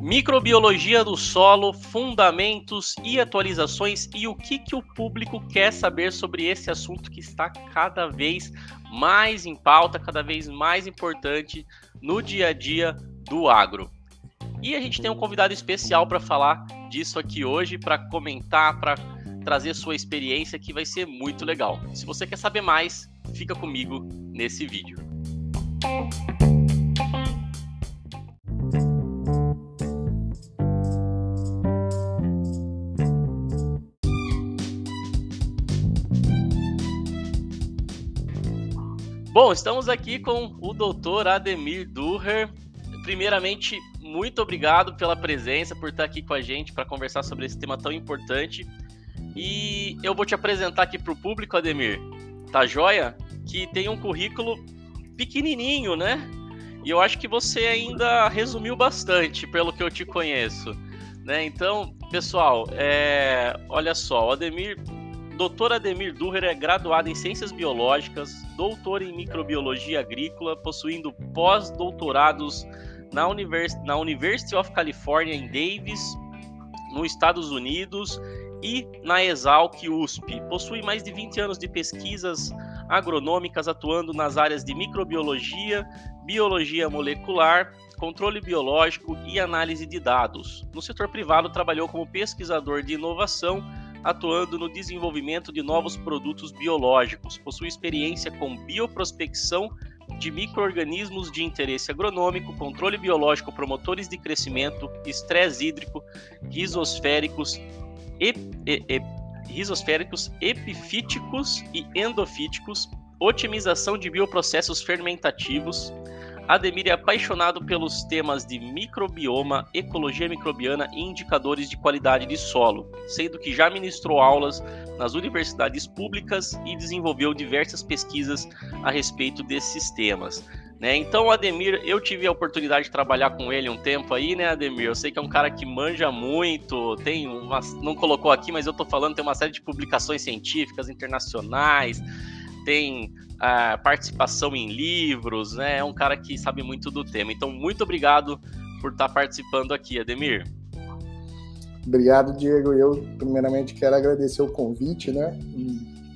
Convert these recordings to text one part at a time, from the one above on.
Microbiologia do solo, fundamentos e atualizações e o que, que o público quer saber sobre esse assunto que está cada vez mais em pauta, cada vez mais importante no dia a dia do agro. E a gente tem um convidado especial para falar disso aqui hoje, para comentar, para trazer sua experiência que vai ser muito legal. Se você quer saber mais, fica comigo nesse vídeo. Bom, estamos aqui com o doutor Ademir Durrer. Primeiramente, muito obrigado pela presença, por estar aqui com a gente para conversar sobre esse tema tão importante. E eu vou te apresentar aqui para o público, Ademir, tá joia? Que tem um currículo pequenininho, né? E eu acho que você ainda resumiu bastante, pelo que eu te conheço. Né? Então, pessoal, é... olha só, o Ademir Dr. Ademir Durrer é graduado em Ciências Biológicas, doutor em Microbiologia Agrícola, possuindo pós-doutorados na, Univers na University of California em Davis, nos Estados Unidos, e na Exalc USP. Possui mais de 20 anos de pesquisas agronômicas atuando nas áreas de microbiologia, biologia molecular, controle biológico e análise de dados. No setor privado, trabalhou como pesquisador de inovação atuando no desenvolvimento de novos produtos biológicos. Possui experiência com bioprospecção de microorganismos de interesse agronômico, controle biológico, promotores de crescimento, estresse hídrico, risosféricos, ep, ep, risosféricos, epifíticos e endofíticos, otimização de bioprocessos fermentativos, Ademir é apaixonado pelos temas de microbioma, ecologia microbiana e indicadores de qualidade de solo, sendo que já ministrou aulas nas universidades públicas e desenvolveu diversas pesquisas a respeito desses temas. Né? Então, Ademir, eu tive a oportunidade de trabalhar com ele um tempo aí, né, Ademir? Eu sei que é um cara que manja muito, tem uma, não colocou aqui, mas eu tô falando, tem uma série de publicações científicas internacionais, tem a participação em livros, né? É um cara que sabe muito do tema. Então, muito obrigado por estar participando aqui, Ademir. Obrigado, Diego. Eu, primeiramente, quero agradecer o convite, né?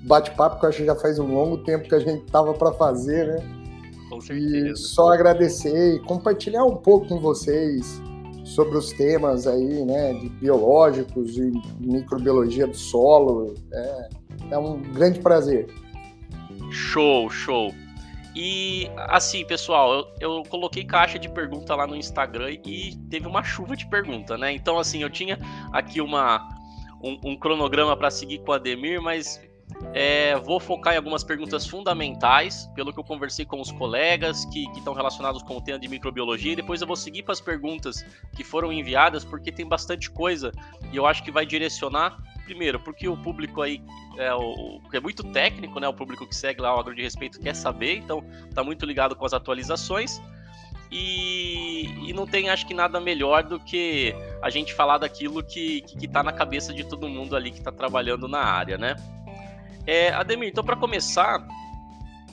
Bate-papo que eu acho que já faz um longo tempo que a gente tava para fazer, né? Com certeza. E só agradecer e compartilhar um pouco com vocês sobre os temas aí, né, de biológicos e microbiologia do solo. É, é um grande prazer. Show, show. E assim, pessoal, eu, eu, coloquei caixa de pergunta lá no Instagram e teve uma chuva de pergunta, né? Então, assim, eu tinha aqui uma, um, um cronograma para seguir com a Ademir, mas é, vou focar em algumas perguntas fundamentais, pelo que eu conversei com os colegas que estão relacionados com o tema de microbiologia, e depois eu vou seguir para as perguntas que foram enviadas, porque tem bastante coisa e eu acho que vai direcionar primeiro, porque o público aí é, o, é muito técnico, né? O público que segue lá o Agro de Respeito quer saber, então tá muito ligado com as atualizações. E, e, não tem, acho que, nada melhor do que a gente falar daquilo que, que, que tá na cabeça de todo mundo ali que está trabalhando na área, né? É, Ademir, então, para começar,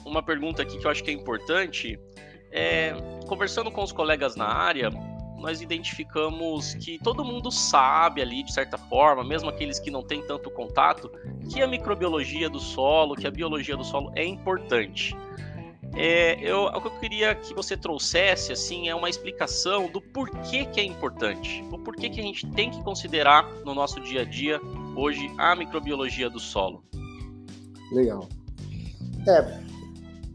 uma pergunta aqui que eu acho que é importante. É, conversando com os colegas na área, nós identificamos que todo mundo sabe ali, de certa forma, mesmo aqueles que não têm tanto contato, que a microbiologia do solo, que a biologia do solo é importante. É, eu, o que eu queria que você trouxesse assim é uma explicação do porquê que é importante, o porquê que a gente tem que considerar no nosso dia a dia hoje a microbiologia do solo. Legal. É,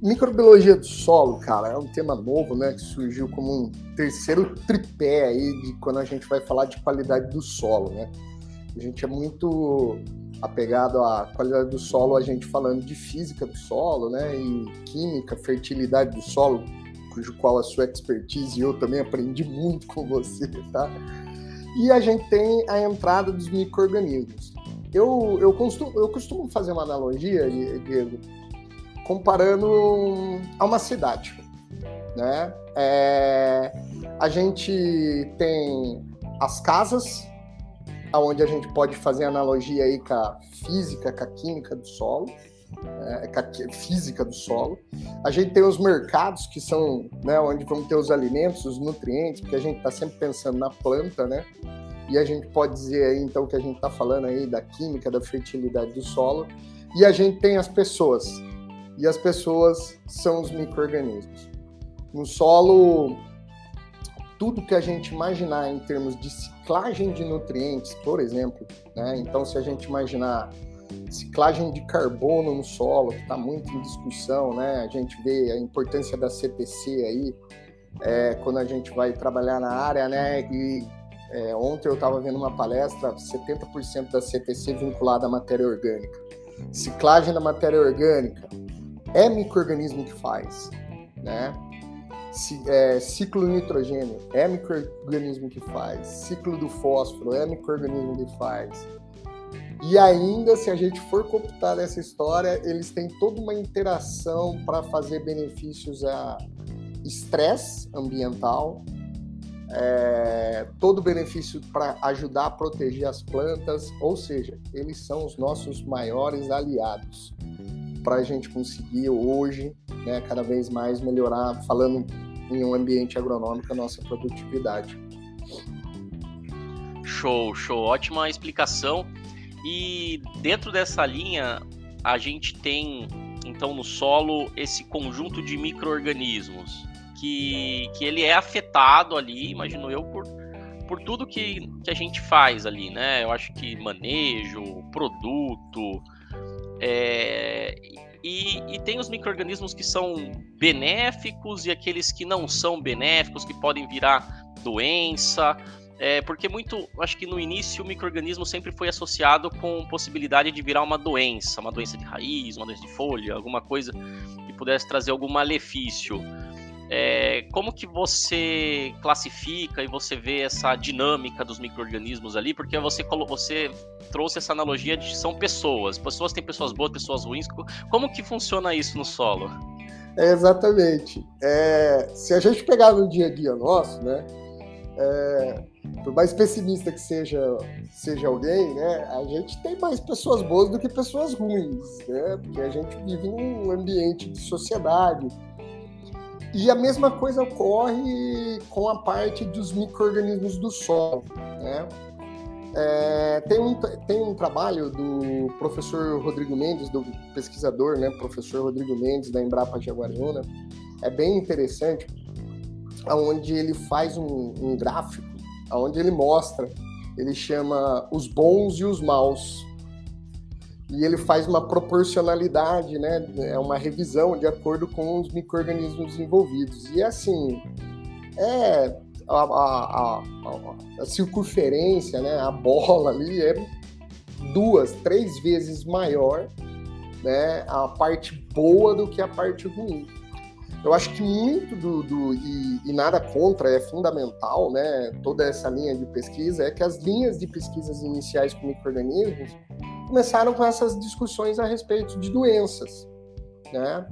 Microbiologia do solo, cara, é um tema novo, né, que surgiu como um terceiro tripé aí de quando a gente vai falar de qualidade do solo, né? A gente é muito apegado à qualidade do solo, a gente falando de física do solo, né, e química, fertilidade do solo, cujo qual a sua expertise e eu também aprendi muito com você, tá? E a gente tem a entrada dos micro-organismos. Eu, eu, costumo, eu costumo fazer uma analogia, Diego, comparando a uma cidade. Né? É, a gente tem as casas, onde a gente pode fazer analogia aí com a física, com a química do solo. é, física do solo. A gente tem os mercados, que são né, onde vão ter os alimentos, os nutrientes, porque a gente está sempre pensando na planta, né? E a gente pode dizer aí, então, que a gente está falando aí da química, da fertilidade do solo. E a gente tem as pessoas. E as pessoas são os micro-organismos. No solo, tudo que a gente imaginar em termos de ciclagem de nutrientes, por exemplo, né? Então, se a gente imaginar ciclagem de carbono no solo, que está muito em discussão, né? A gente vê a importância da CTC aí, é, quando a gente vai trabalhar na área, né? E é, ontem eu estava vendo uma palestra, 70% da CTC vinculada à matéria orgânica. Ciclagem da matéria orgânica é microorganismo que faz, né? É, ciclo nitrogênio é microorganismo que faz, ciclo do fósforo é microorganismo que faz, e ainda, se a gente for computar essa história, eles têm toda uma interação para fazer benefícios a estresse ambiental, é, todo benefício para ajudar a proteger as plantas, ou seja, eles são os nossos maiores aliados para a gente conseguir hoje, né, cada vez mais melhorar, falando em um ambiente agronômico, a nossa produtividade. Show, show, ótima explicação. E dentro dessa linha, a gente tem então no solo esse conjunto de micro-organismos que, que ele é afetado ali, imagino eu, por, por tudo que, que a gente faz ali, né? Eu acho que manejo, produto, é, e, e, tem os micro-organismos que são benéficos e aqueles que não são benéficos, que podem virar doença. É, porque muito, acho que no início o microorganismo sempre foi associado com possibilidade de virar uma doença, uma doença de raiz, uma doença de folha, alguma coisa que pudesse trazer algum malefício. É, como que você classifica e você vê essa dinâmica dos micro-organismos ali? Porque você, você trouxe essa analogia de são pessoas. Pessoas têm pessoas boas, pessoas ruins. Como que funciona isso no solo? É, exatamente. É, se a gente pegar no dia a dia nosso, né? É, por mais pessimista que seja, seja alguém, né, a gente tem mais pessoas boas do que pessoas ruins, né, porque a gente vive num ambiente de sociedade. E a mesma coisa ocorre com a parte dos micro-organismos do solo, né. É, tem, um, tem um trabalho do professor Rodrigo Mendes, do pesquisador, né, professor Rodrigo Mendes, da Embrapa Jaguariúna, é bem interessante, onde ele faz um, um gráfico onde ele mostra, ele chama os bons e os maus. E ele faz uma proporcionalidade, né? É uma revisão de acordo com os micro-organismos envolvidos. E assim, é a, a, a, a, circunferência, né? A bola ali é duas, três vezes maior, né? A parte boa do que a parte ruim. Eu acho que muito do, do e, e, nada contra, é fundamental, né? Toda essa linha de pesquisa é que as linhas de pesquisas iniciais com microrganismos começaram com essas discussões a respeito de doenças, né?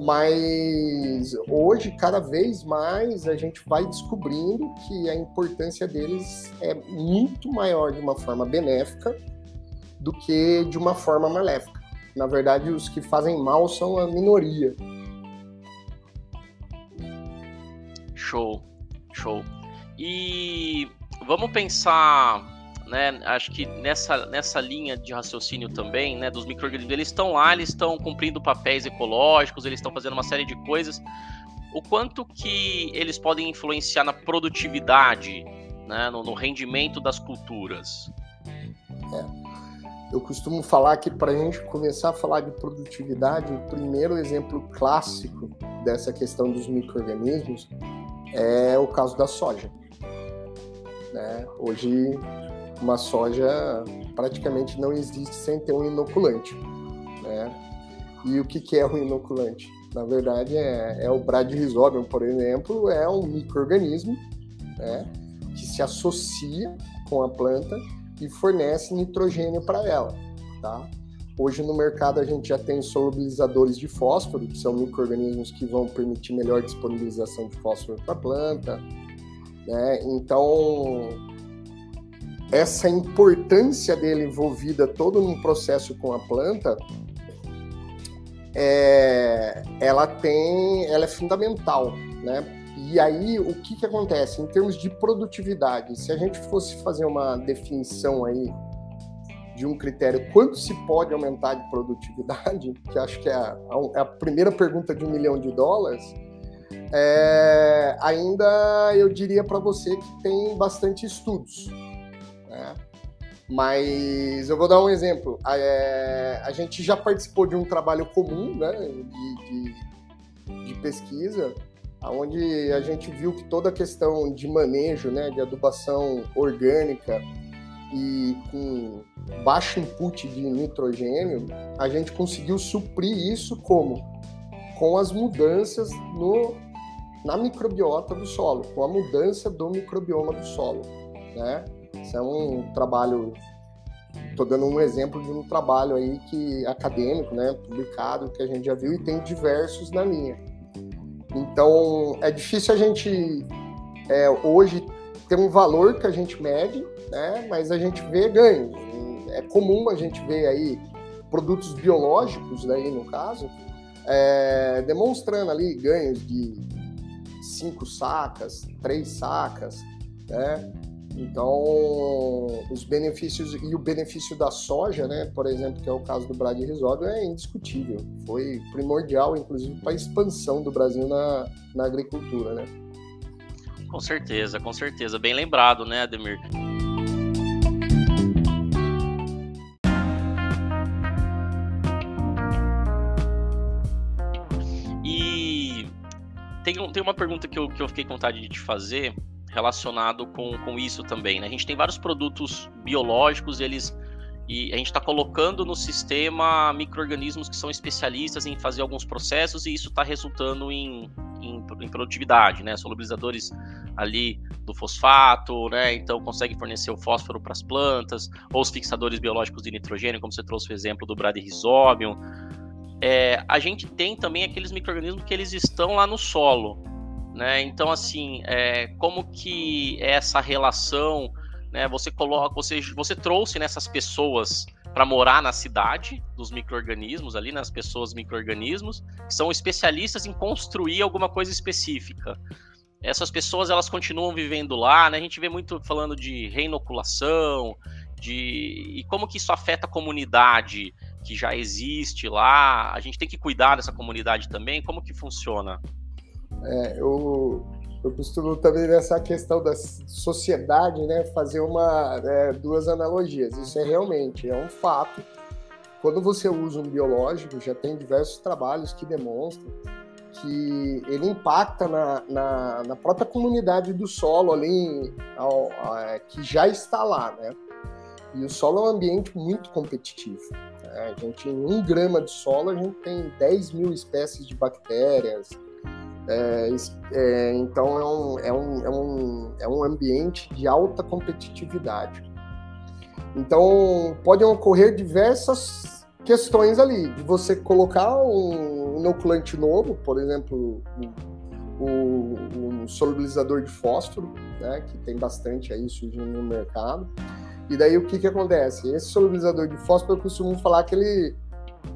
Mas hoje, cada vez mais, a gente vai descobrindo que a importância deles é muito maior de uma forma benéfica do que de uma forma maléfica. Na verdade, os que fazem mal são a minoria. Show, show. E vamos pensar, né? Acho que nessa, nessa linha de raciocínio também, né? Dos microorganismos, eles estão lá, eles estão cumprindo papéis ecológicos, eles estão fazendo uma série de coisas. O quanto que eles podem influenciar na produtividade, né? No, no rendimento das culturas? É. Eu costumo falar que para a gente começar a falar de produtividade, o primeiro exemplo clássico dessa questão dos micro-organismos é o caso da soja. Né? Hoje, uma soja praticamente não existe sem ter um inoculante. Né? E o que, que é um inoculante? Na verdade, é, é o Bradyrhizobium, por exemplo, é um microorganismo né, que se associa com a planta e fornece nitrogênio para ela. Tá? Hoje no mercado a gente já tem solubilizadores de fósforo, que são micro-organismos que vão permitir melhor disponibilização de fósforo para a planta. Né? Então, essa importância dele envolvida todo num processo com a planta é, ela tem, ela é fundamental, né? E aí, o que, que acontece? Em termos de produtividade, se a gente fosse fazer uma definição aí de um critério, quanto se pode aumentar de produtividade, que acho que é a, é a primeira pergunta de um milhão de dólares, é, ainda eu diria para você que tem bastante estudos. Né? Mas eu vou dar um exemplo. É, a gente já participou de um trabalho comum né, de, de, de pesquisa, onde a gente viu que toda a questão de manejo, né, de adubação orgânica e com baixo input de nitrogênio, a gente conseguiu suprir isso como? Com as mudanças no, na microbiota do solo, com a mudança do microbioma do solo, né? Isso é um trabalho, estou dando um exemplo de um trabalho aí que acadêmico, né, publicado, que a gente já viu e tem diversos na linha. Então, é difícil a gente é, hoje ter um valor que a gente mede, né, mas a gente vê ganhos. É comum a gente ver aí produtos biológicos, daí no caso, é, demonstrando ali ganhos de cinco sacas, três sacas, né? Então, os benefícios e o benefício da soja, né, por exemplo, que é o caso do Brad Risório, é indiscutível. Foi primordial, inclusive, para a expansão do Brasil na, na agricultura, né? Com certeza, com certeza. Bem lembrado, né, Ademir? Tem, tem uma pergunta que eu, que eu fiquei com vontade de te fazer, relacionado com, com isso também. Né? A gente tem vários produtos biológicos, eles e a gente está colocando no sistema micro-organismos que são especialistas em fazer alguns processos e isso está resultando em, em, em, produtividade, né? Solubilizadores ali do fosfato, né? Então consegue fornecer o fósforo para as plantas, ou os fixadores biológicos de nitrogênio, como você trouxe o exemplo do Bradyrhizobium. É, a gente tem também aqueles micro-organismos que eles estão lá no solo, né? Então, assim, é, como que é essa relação, né? Você coloca, você, você trouxe nessas pessoas para morar na cidade dos micro-organismos ali, nas pessoas micro-organismos, que são especialistas em construir alguma coisa específica. Essas pessoas elas continuam vivendo lá, né? A gente vê muito falando de reinoculação, de e como que isso afeta a comunidade que já existe lá. A gente tem que cuidar dessa comunidade também. Como que funciona? É, eu, eu costumo também nessa questão da sociedade, né, fazer uma é, duas analogias. Isso é realmente é um fato. Quando você usa um biológico, já tem diversos trabalhos que demonstram que ele impacta na, na, na própria comunidade do solo ali, ao, que já está lá, né? E o solo é um ambiente muito competitivo. A gente, em um grama de solo, a gente tem 10 mil espécies de bactérias, é, é, então é um, é, um, é, um, é um ambiente de alta competitividade. Então podem ocorrer diversas questões ali, de você colocar um inoculante novo, por exemplo, o, um solubilizador de fósforo, né, que tem bastante aí surgindo no mercado. E daí o que, que acontece? Esse solubilizador de fósforo eu costumo falar que ele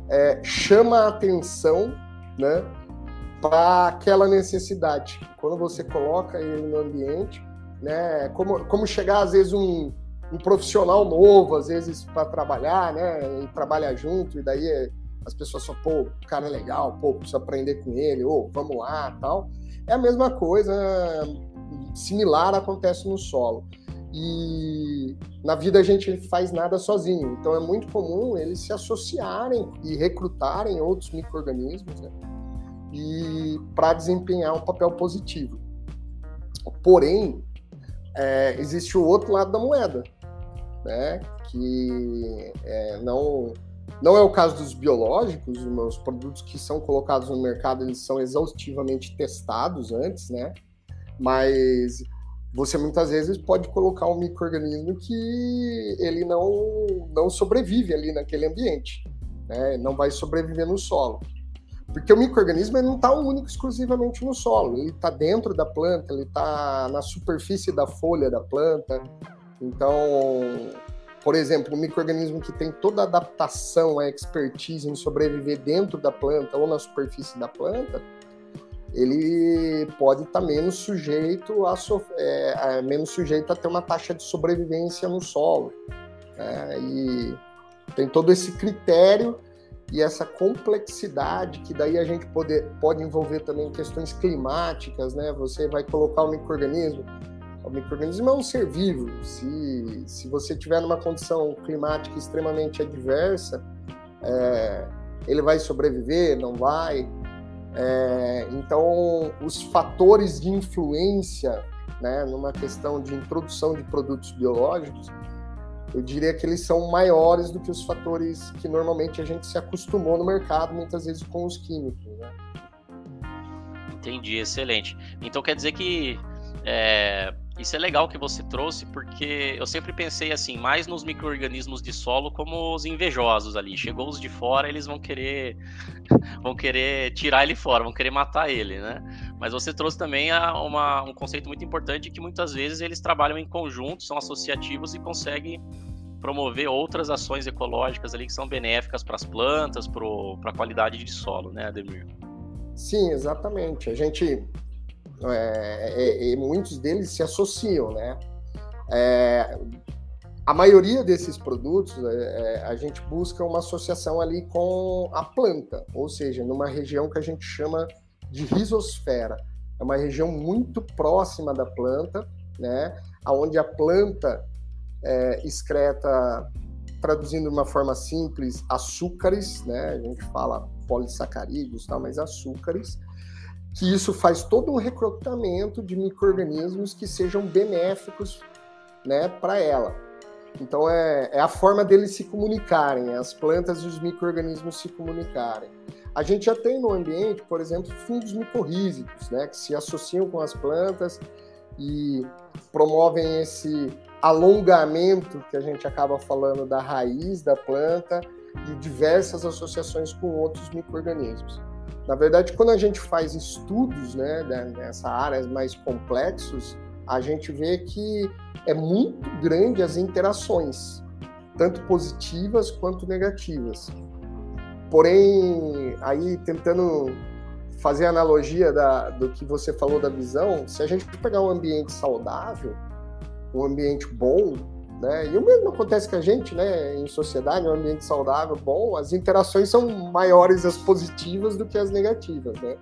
é, chama a atenção né, para aquela necessidade. Quando você coloca ele no ambiente, né, como, como chegar às vezes um, um profissional novo, às vezes para trabalhar, né, e trabalhar junto, e daí as pessoas só, pô, o cara é legal, pô, preciso aprender com ele, ou vamos lá, tal. É a mesma coisa, similar acontece no solo. E na vida a gente faz nada sozinho, então é muito comum eles se associarem e recrutarem outros micro-organismos, né? e para desempenhar um papel positivo. Porém, é, existe o outro lado da moeda, né? Que é, não não é o caso dos biológicos, os produtos que são colocados no mercado eles são exaustivamente testados antes, né? Mas você muitas vezes pode colocar um microorganismo que ele não não sobrevive ali naquele ambiente, né? Não vai sobreviver no solo. Porque o microorganismo não está único exclusivamente no solo, ele está dentro da planta, ele está na superfície da folha da planta. Então, por exemplo, um microorganismo que tem toda a adaptação, a expertise em sobreviver dentro da planta ou na superfície da planta, ele pode estar tá menos sujeito a, é, a, menos sujeito a ter uma taxa de sobrevivência no solo. Né? E tem todo esse critério e essa complexidade que daí a gente pode, pode envolver também questões climáticas, né? Você vai colocar o microorganismo, o microorganismo é um ser vivo. Se, se você tiver numa condição climática extremamente adversa, é, ele vai sobreviver, não vai. É, então, os fatores de influência, né, numa questão de introdução de produtos biológicos, eu diria que eles são maiores do que os fatores que normalmente a gente se acostumou no mercado, muitas vezes com os químicos. Né? Entendi, excelente. Então quer dizer que é, isso é legal que você trouxe, porque eu sempre pensei assim, mais nos micro-organismos de solo como os invejosos ali. Chegou os de fora, eles vão querer vão querer tirar ele fora, vão querer matar ele, né? Mas você trouxe também uma, um conceito muito importante que muitas vezes eles trabalham em conjunto, são associativos e conseguem promover outras ações ecológicas ali que são benéficas para as plantas, para a qualidade de solo, né, Ademir? Sim, exatamente. A gente é, é, é, muitos deles se associam, né? É, a maioria desses produtos, é, a gente busca uma associação ali com a planta, ou seja, numa região que a gente chama de rizosfera. É uma região muito próxima da planta, né? Onde a planta é, excreta, traduzindo de uma forma simples, açúcares, né? A gente fala polissacarídeos, tal, mas açúcares, que isso faz todo um recrutamento de micro-organismos que sejam benéficos né, para ela. Então é, é, a forma deles se comunicarem, as plantas e os micro-organismos se comunicarem. A gente já tem no ambiente, por exemplo, fungos micorrízicos, né, que se associam com as plantas e promovem esse alongamento que a gente acaba falando da raiz da planta e diversas associações com outros micro-organismos. Na verdade, quando a gente faz estudos né, nessa área mais complexos, a gente vê que é muito grande as interações, tanto positivas quanto negativas. Porém, aí tentando fazer a analogia da, do que você falou da visão, se a gente pegar um ambiente saudável, um ambiente bom, né? E o mesmo acontece com a gente, né? Em sociedade, um ambiente saudável, bom, as interações são maiores as positivas do que as negativas, né?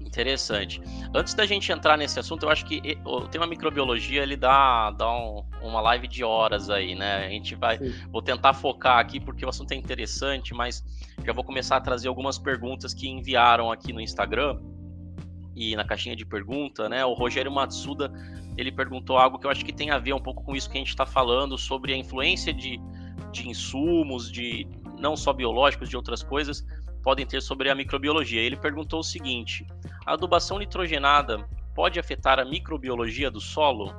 Interessante. Antes da gente entrar nesse assunto, eu acho que o tema microbiologia ele dá, dá um, uma live de horas aí, né? A gente vai, Sim. vou tentar focar aqui porque o assunto é interessante, mas já vou começar a trazer algumas perguntas que enviaram aqui no Instagram e na caixinha de pergunta, né? O Rogério Matsuda ele perguntou algo que eu acho que tem a ver um pouco com isso que a gente está falando sobre a influência de, de insumos, de não só biológicos, de outras coisas, podem ter sobre a microbiologia. Ele perguntou o seguinte: a adubação nitrogenada pode afetar a microbiologia do solo?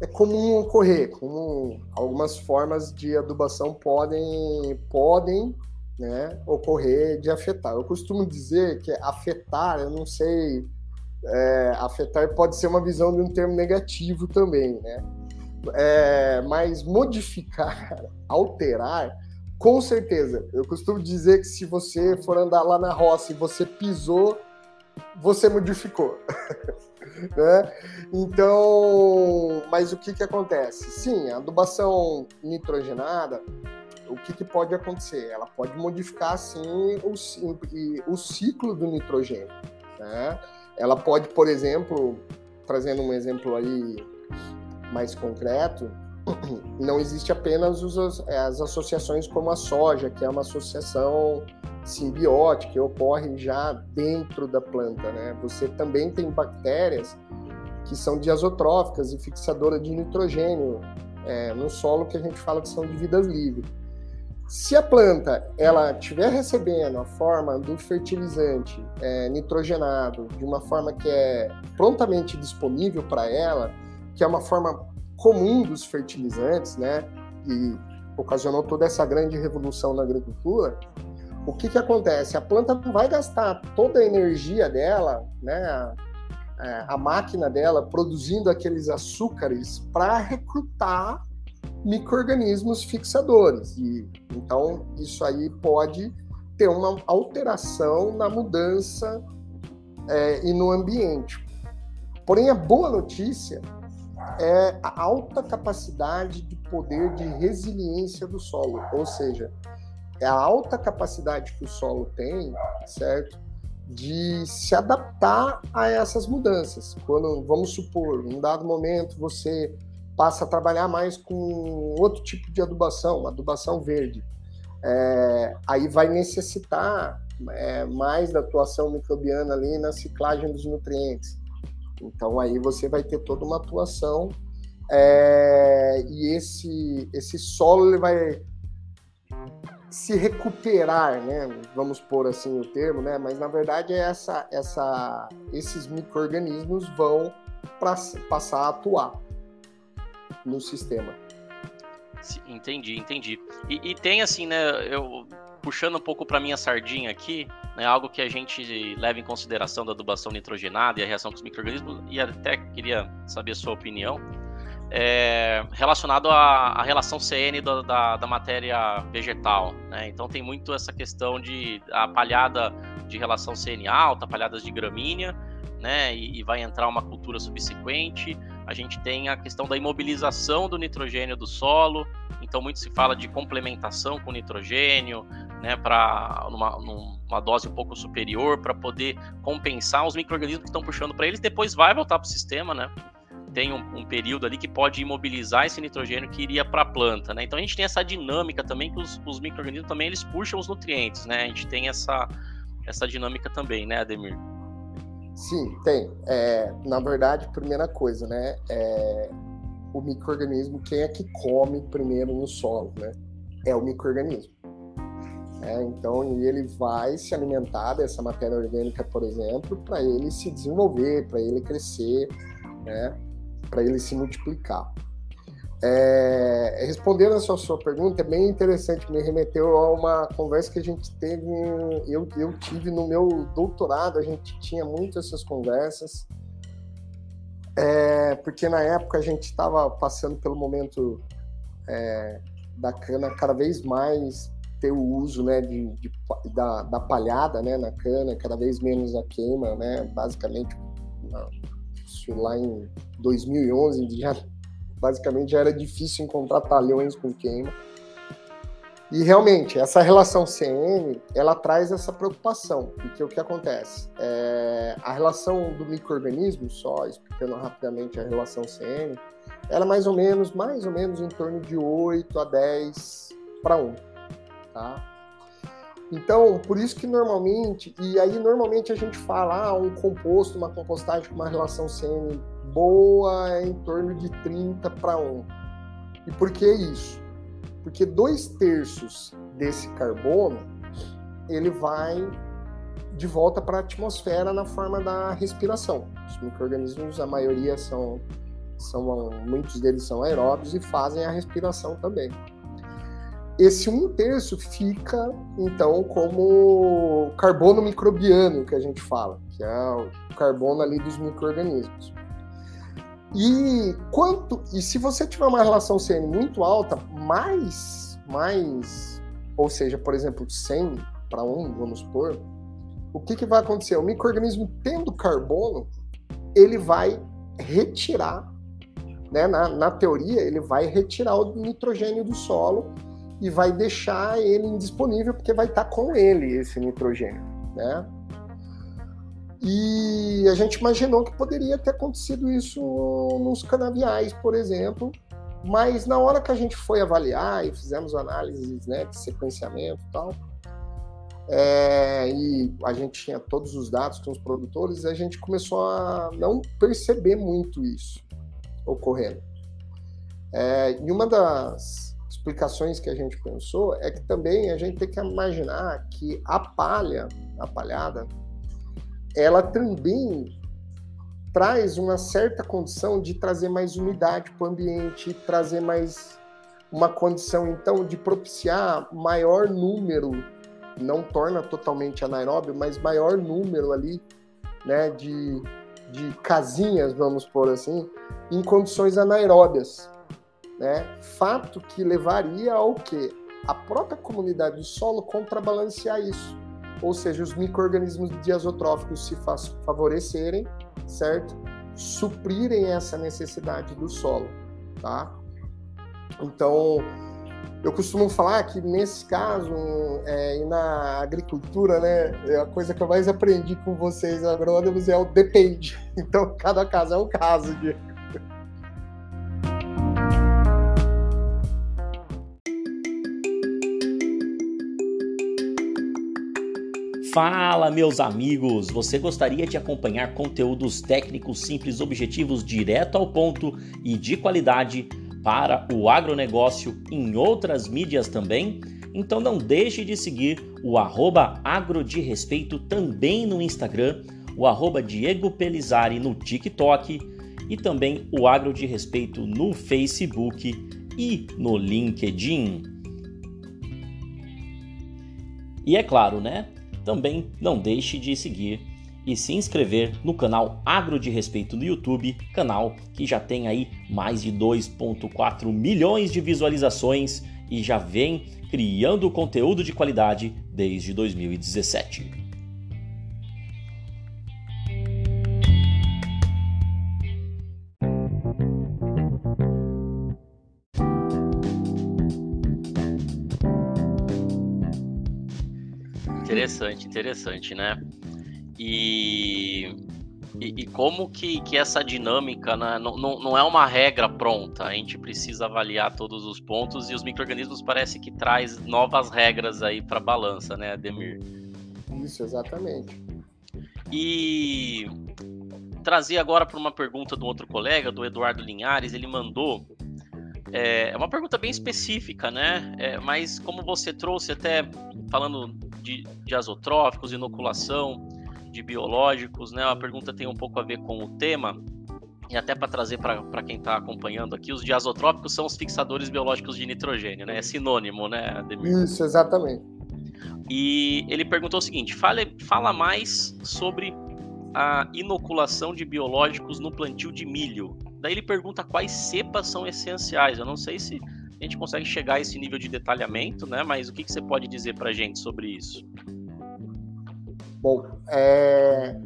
É comum ocorrer, como algumas formas de adubação podem, podem né, ocorrer de afetar. Eu costumo dizer que afetar, eu não sei é, afetar pode ser uma visão de um termo negativo também, né? É, mas modificar, alterar, com certeza. Eu costumo dizer que se você for andar lá na roça e você pisou, você modificou. né? Então, mas o que, que acontece? Sim, a adubação nitrogenada, o que, que pode acontecer? Ela pode modificar, sim, o, o ciclo do nitrogênio. Né? Ela pode, por exemplo, trazendo um exemplo aí mais concreto, não existe apenas as associações como a soja, que é uma associação simbiótica, que ocorre já dentro da planta, né? Você também tem bactérias que são diazotróficas e fixadoras de nitrogênio é, no solo que a gente fala que são de vidas livres. Se a planta ela estiver recebendo a forma do fertilizante é, nitrogenado de uma forma que é prontamente disponível para ela, que é uma forma comum dos fertilizantes, né, e ocasionou toda essa grande revolução na agricultura, o que, que acontece? A planta não vai gastar toda a energia dela, né, é, a máquina dela produzindo aqueles açúcares para recrutar micro-organismos fixadores. E, então, isso aí pode ter uma alteração na mudança é, e no ambiente. Porém, a boa notícia é a alta capacidade de poder de resiliência do solo, ou seja, é a alta capacidade que o solo tem, certo? De se adaptar a essas mudanças. Quando, vamos supor, em um dado momento você passa a trabalhar mais com outro tipo de adubação, adubação verde. É, aí vai necessitar é, mais da atuação microbiana ali na ciclagem dos nutrientes. Então aí você vai ter toda uma atuação é, e esse, esse solo ele vai se recuperar, né? Vamos pôr assim o termo, né? Mas na verdade é essa, essa, esses micro-organismos vão pra, passar a atuar no sistema. Entendi, entendi. E, e tem assim, né? Eu puxando um pouco para minha sardinha aqui, né, algo que a gente leva em consideração da adubação nitrogenada e a reação com os micro-organismos, e até queria saber a sua opinião, é, relacionado à, à, relação CN da, da, da matéria vegetal. Né? Então tem muito essa questão de a palhada de relação CN alta, palhadas de gramínea, né? E, e, vai entrar uma cultura subsequente. A gente tem a questão da imobilização do nitrogênio do solo. Então muito se fala de complementação com nitrogênio, né, para numa, numa, dose um pouco superior para poder compensar os microrganismos que estão puxando para eles. Depois vai voltar para o sistema, né? Tem um, um, período ali que pode imobilizar esse nitrogênio que iria para a planta, né? Então a gente tem essa dinâmica também que os, os microrganismos também eles puxam os nutrientes, né? A gente tem essa essa dinâmica também, né, Ademir? Sim, tem. É, na verdade, primeira coisa, né? É, o microorganismo, quem é que come primeiro no solo, né? É o microorganismo. É, então, ele vai se alimentar dessa matéria orgânica, por exemplo, para ele se desenvolver, para ele crescer, né? para ele se multiplicar. É, respondendo a sua, sua, pergunta, é bem interessante, me remeteu a uma conversa que a gente teve, eu, eu tive no meu doutorado, a gente tinha muito essas conversas, é, porque na época a gente estava passando pelo momento é, da cana cada vez mais ter o uso né, de, de da, da, palhada né, na cana, cada vez menos a queima, né, basicamente lá em 2011 já basicamente já era difícil encontrar talhões com queima. E realmente, essa relação CN, ela traz essa preocupação, porque o que acontece? É, a relação do microorganismo, só explicando rapidamente a relação CN, ela é mais ou menos, mais ou menos em torno de 8 a 10 para 1 tá? Então, por isso que normalmente, e aí normalmente a gente fala, ah, um composto, uma compostagem com uma relação CN boa é em torno de 30 para 1. E por que isso? Porque dois terços desse carbono, ele vai de volta para a atmosfera na forma da respiração. Os micro-organismos, a maioria são, são, muitos deles são aeróbios e fazem a respiração também. Esse um terço fica, então, como carbono microbiano, que a gente fala, que é o carbono ali dos micro-organismos. E quanto e se você tiver uma relação CN muito alta, mais mais, ou seja, por exemplo, 100 para 1, vamos supor, o que, que vai acontecer? O microorganismo tendo carbono, ele vai retirar, né, na, na teoria, ele vai retirar o nitrogênio do solo e vai deixar ele indisponível porque vai estar com ele esse nitrogênio, né? E a gente imaginou que poderia ter acontecido isso nos canaviais, por exemplo, mas na hora que a gente foi avaliar e fizemos análises né, de sequenciamento e tal, é, e a gente tinha todos os dados com os produtores, a gente começou a não perceber muito isso ocorrendo. É, e uma das explicações que a gente pensou é que também a gente tem que imaginar que a palha, a palhada, ela também traz uma certa condição de trazer mais umidade para o ambiente, trazer mais uma condição então de propiciar maior número, não torna totalmente anaeróbio, mas maior número ali, né, de, de casinhas, vamos por assim, em condições anaeróbias. Né? Fato que levaria ao que? A própria comunidade do solo contrabalancear isso. Ou seja, os micro-organismos diazotróficos se favorecerem, certo? Suprirem essa necessidade do solo, tá? Então, eu costumo falar que nesse caso, é, e na agricultura, né, é a coisa que eu mais aprendi com vocês agrônomos é o depende. Então, cada caso é um caso, de Fala, meus amigos! Você gostaria de acompanhar conteúdos técnicos simples, objetivos, direto ao ponto e de qualidade para o agronegócio em outras mídias também? Então não deixe de seguir o arroba agro de respeito também no Instagram, o arroba Diego Pelizari no TikTok e também o agro de respeito no Facebook e no LinkedIn. E é claro, né? Também não deixe de seguir e se inscrever no canal Agro de Respeito no YouTube, canal que já tem aí mais de 2.4 milhões de visualizações e já vem criando conteúdo de qualidade desde 2017. Interessante, interessante, né? E, e, e, como que, que essa dinâmica né, não, não, não é uma regra pronta, a gente precisa avaliar todos os pontos e os micro-organismos parece que traz novas regras aí para a balança, né, Ademir? Isso, exatamente. E trazer agora para uma pergunta do outro colega, do Eduardo Linhares, ele mandou é, é uma pergunta bem específica, né? É, mas como você trouxe até falando de, de azotróficos, inoculação de biológicos, né? A pergunta tem um pouco a ver com o tema, e até para trazer para quem está acompanhando aqui, os diazotrópicos são os fixadores biológicos de nitrogênio, né? É sinônimo, né, Ademir? Isso, exatamente. E ele perguntou o seguinte: fala, fala mais sobre a inoculação de biológicos no plantio de milho. Daí ele pergunta quais cepas são essenciais. Eu não sei se a gente consegue chegar a esse nível de detalhamento, né? Mas o que, que você pode dizer para a gente sobre isso? Bom, é...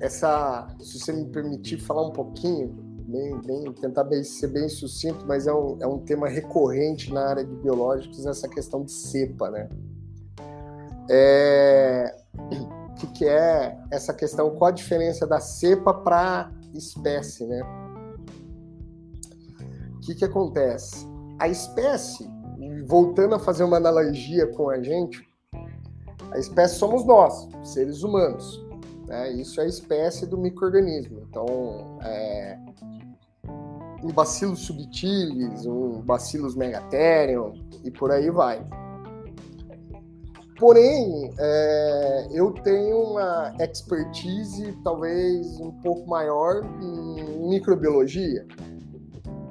essa, se você me permitir falar um pouquinho, bem, bem, tentar ser bem sucinto, mas é um, é um tema recorrente na área de biológicos, essa questão de cepa, né? É... O que, que é essa questão? Qual a diferença da cepa para espécie, né? que, que acontece? A espécie, voltando a fazer uma analogia com a gente, a espécie somos nós, seres humanos. Né? Isso é a espécie do microorganismo. Então, é, um bacillus subtilis, um bacillus megatherium e por aí vai. Porém, é, eu tenho uma expertise talvez um pouco maior em microbiologia.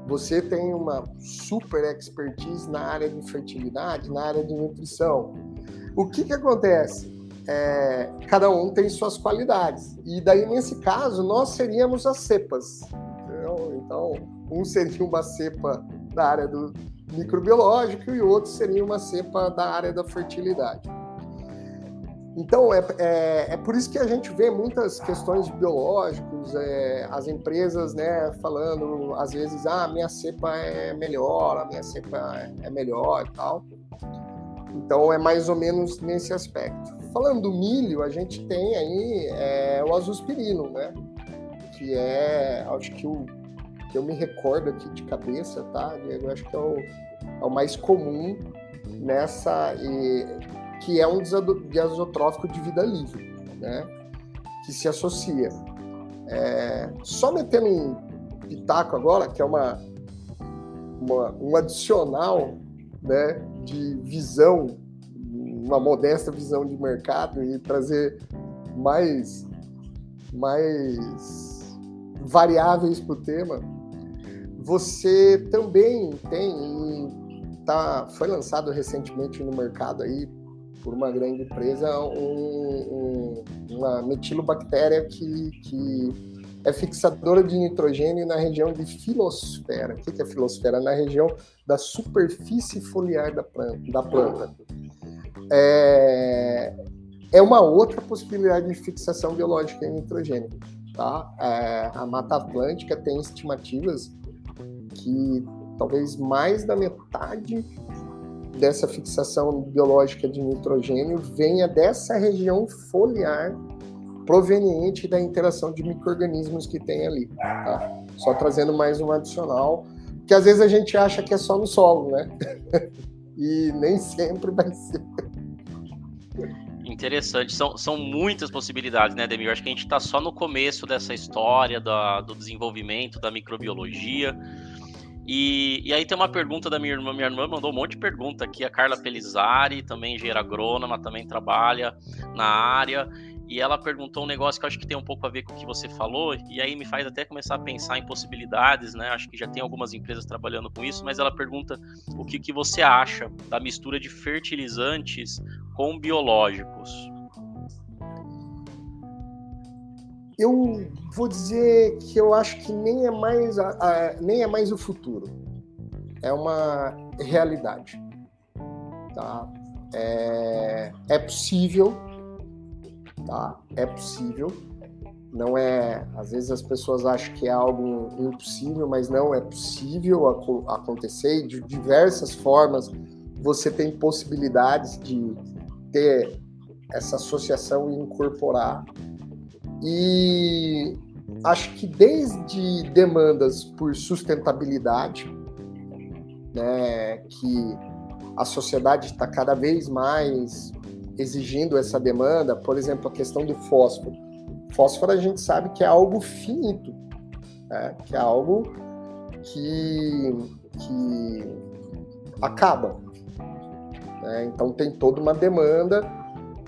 Você tem uma super expertise na área de fertilidade, na área de nutrição. O que, que acontece? É, cada um tem suas qualidades. E daí, nesse caso, nós seríamos as cepas. Então, um seria uma cepa da área do microbiológico e o outro seria uma cepa da área da fertilidade. Então, é, é, é, por isso que a gente vê muitas questões biológicos, é, as empresas né, falando, às vezes, ah, minha cepa é melhor, a minha cepa é melhor e tal. Então, é mais ou menos nesse aspecto. Falando do milho, a gente tem aí é, o azospirino, né? Que é, acho que o que eu me recordo aqui de cabeça, tá, Diego? Acho que é o, é o mais comum nessa... E, que é um diazotrófico de vida livre, né? que se associa. É, só metendo um pitaco agora, que é uma, uma, um adicional né, de visão, uma modesta visão de mercado e trazer mais, mais variáveis para o tema, você também tem, tá, foi lançado recentemente no mercado aí por uma grande empresa um, um, uma metilobactéria que, que é fixadora de nitrogênio na região de filosfera. O que é filosfera? Na região da superfície foliar da planta. Da planta. É, é uma outra possibilidade de fixação biológica em nitrogênio. Tá? É, a Mata Atlântica tem estimativas que talvez mais da metade dessa fixação biológica de nitrogênio venha dessa região foliar proveniente da interação de micro-organismos que tem ali. Tá? Só trazendo mais um adicional, que às vezes a gente acha que é só no solo, né? e nem sempre vai ser. Interessante, são, são muitas possibilidades, né, Demir? Acho que a gente está só no começo dessa história da, do desenvolvimento da microbiologia. E, e, aí tem uma pergunta da minha irmã. Minha irmã mandou um monte de pergunta aqui. A Carla Pelizari, também engenheira agrônoma, também trabalha na área. E ela perguntou um negócio que eu acho que tem um pouco a ver com o que você falou, e aí me faz até começar a pensar em possibilidades, né? Acho que já tem algumas empresas trabalhando com isso, mas ela pergunta o que, que você acha da mistura de fertilizantes com biológicos. Eu vou dizer que eu acho que nem é mais, a, a, nem é mais o futuro. É uma realidade. Tá? É, é possível, tá? É possível. Não é, às vezes as pessoas acham que é algo impossível, mas não é possível acontecer e de diversas formas você tem possibilidades de ter essa associação e incorporar e acho que desde demandas por sustentabilidade, né, que a sociedade está cada vez mais exigindo essa demanda, por exemplo, a questão do fósforo. Fósforo a gente sabe que é algo finito, né, que é algo que, que acaba. Né? Então tem toda uma demanda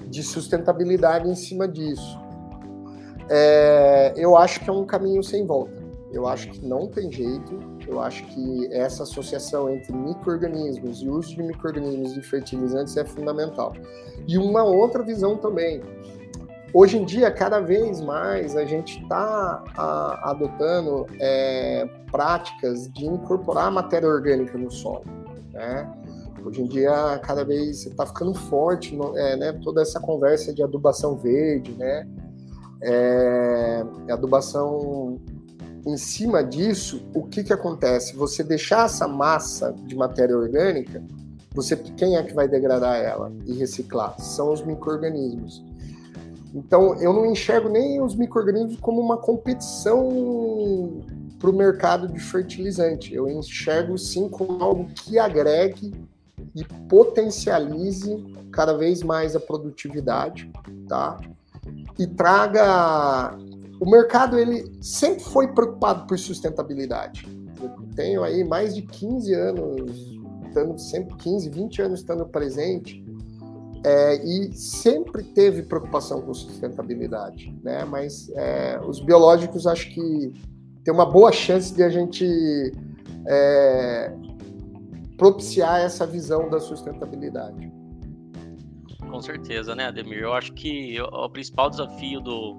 de sustentabilidade em cima disso é, eu acho que é um caminho sem volta. Eu acho que não tem jeito. Eu acho que essa associação entre micro-organismos e uso de micro-organismos e fertilizantes é fundamental. E uma outra visão também. Hoje em dia, cada vez mais, a gente está adotando é, práticas de incorporar matéria orgânica no solo. Né? Hoje em dia, cada vez está ficando forte é, né, toda essa conversa de adubação verde, né? É, adubação em cima disso, o que, que acontece? Você deixar essa massa de matéria orgânica, você quem é que vai degradar ela e reciclar? São os micro-organismos. Então, eu não enxergo nem os micro-organismos como uma competição para o mercado de fertilizante. Eu enxergo sim como algo que agregue e potencialize cada vez mais a produtividade, tá? E traga. O mercado ele sempre foi preocupado por sustentabilidade. Eu tenho aí mais de 15 anos, estando sempre 15, 20 anos estando presente. É, e sempre teve preocupação com sustentabilidade, né? Mas é, os biológicos acho que tem uma boa chance de a gente é, propiciar essa visão da sustentabilidade com certeza, né, Ademir? Eu acho que o principal desafio do,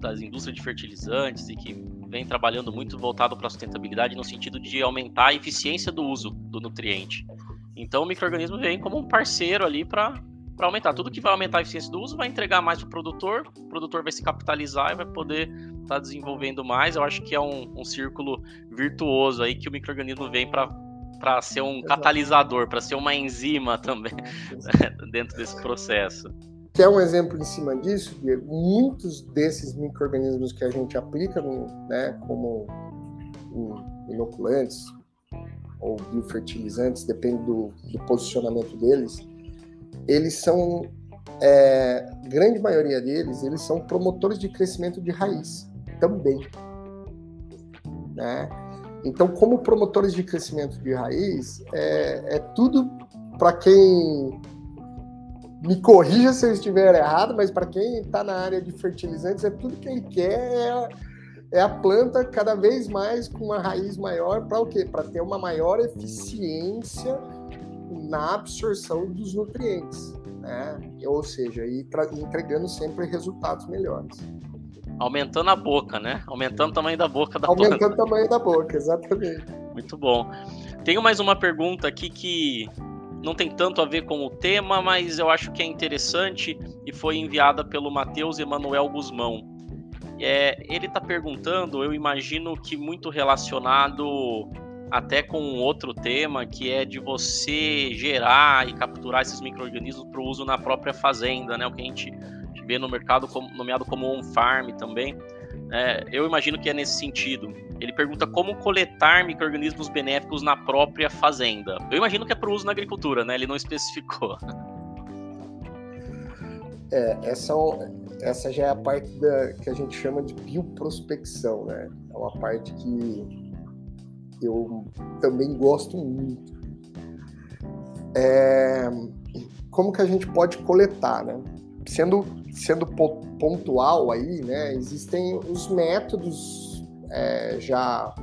das indústrias de fertilizantes e que vem trabalhando muito voltado para a sustentabilidade no sentido de aumentar a eficiência do uso do nutriente. Então, o microorganismo vem como um parceiro ali para para aumentar. Tudo que vai aumentar a eficiência do uso vai entregar mais para o produtor, o produtor vai se capitalizar e vai poder estar tá desenvolvendo mais. Eu acho que é um, um círculo virtuoso aí que o microorganismo vem para para ser um Exato. catalisador, para ser uma enzima também dentro desse processo. Que é um exemplo em cima disso, de muitos desses micro-organismos que a gente aplica, né, como inoculantes ou biofertilizantes, depende do, do posicionamento deles, eles são, é, grande maioria deles, eles são promotores de crescimento de raiz também. Né? Então, como promotores de crescimento de raiz, é, é tudo para quem me corrija se eu estiver errado, mas para quem está na área de fertilizantes, é tudo que ele quer é, é a planta cada vez mais com uma raiz maior para o quê? Para ter uma maior eficiência na absorção dos nutrientes, né? Ou seja, e entregando sempre resultados melhores. Aumentando a boca, né? Aumentando o tamanho da boca da Aumentando o tamanho da boca, exatamente. Muito bom. Tenho mais uma pergunta aqui que não tem tanto a ver com o tema, mas eu acho que é interessante e foi enviada pelo Matheus Emanuel Guzmão. É, ele está perguntando, eu imagino que muito relacionado até com outro tema, que é de você gerar e capturar esses micro-organismos para o uso na própria fazenda, né? O que a gente vê no mercado como, nomeado como on-farm também. É, eu imagino que é nesse sentido. Ele pergunta como coletar micro-organismos benéficos na própria fazenda. Eu imagino que é para uso na agricultura, né? Ele não especificou. É, essa, essa já é a parte da, que a gente chama de bioprospecção, né? É uma parte que eu também gosto muito. É, como que a gente pode coletar, né? Sendo, sendo pontual aí, né? Existem os métodos é, já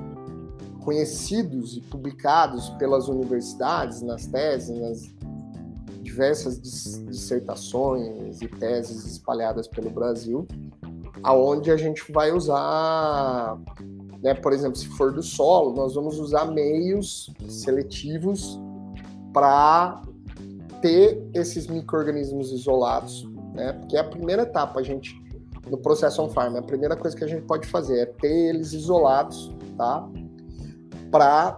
conhecidos e publicados pelas universidades, nas teses, nas diversas dissertações e teses espalhadas pelo Brasil, aonde a gente vai usar né? Por exemplo, se for do solo, nós vamos usar meios seletivos para ter esses micro-organismos isolados, né? Porque é a primeira etapa, a gente, no processo on farm, a primeira coisa que a gente pode fazer é ter eles isolados, tá? Para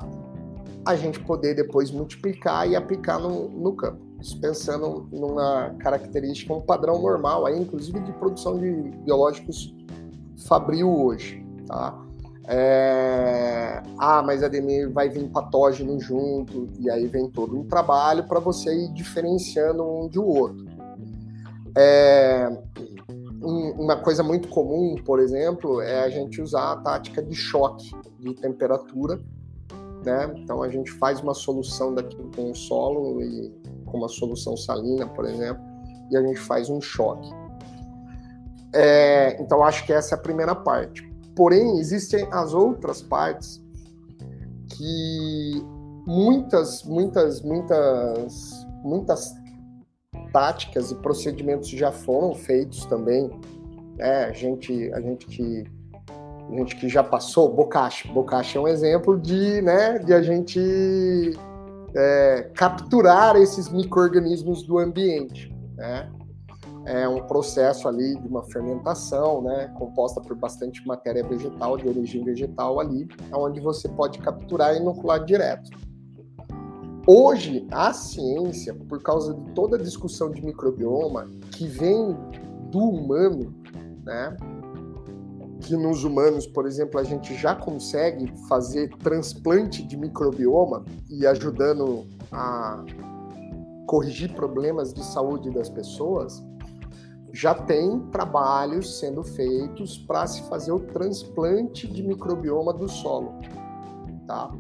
a gente poder depois multiplicar e aplicar no, no campo. Isso pensando numa característica, um padrão normal, aí, inclusive de produção de biológicos fabril hoje, tá? É... Ah, mas Ademir vai vir patógeno junto, e aí vem todo um trabalho para você ir diferenciando um de outro. É... Uma coisa muito comum, por exemplo, é a gente usar a tática de choque de temperatura. Né? Então a gente faz uma solução daqui com o solo e com uma solução salina, por exemplo, e a gente faz um choque. É, então acho que essa é a primeira parte. Porém, existem as outras partes que muitas, muitas, muitas, muitas táticas e procedimentos já foram feitos também. É, a gente, a gente que a gente que já passou, Bocashi. Bocashi é um exemplo de, né, de a gente é, capturar esses micro-organismos do ambiente. Né? é um processo ali de uma fermentação, né, composta por bastante matéria vegetal, de origem vegetal ali, onde você pode capturar e inocular direto. Hoje, a ciência, por causa de toda a discussão de microbioma que vem do humano, né, que nos humanos, por exemplo, a gente já consegue fazer transplante de microbioma e ajudando a corrigir problemas de saúde das pessoas, já tem trabalhos sendo feitos para se fazer o transplante de microbioma do solo, tá?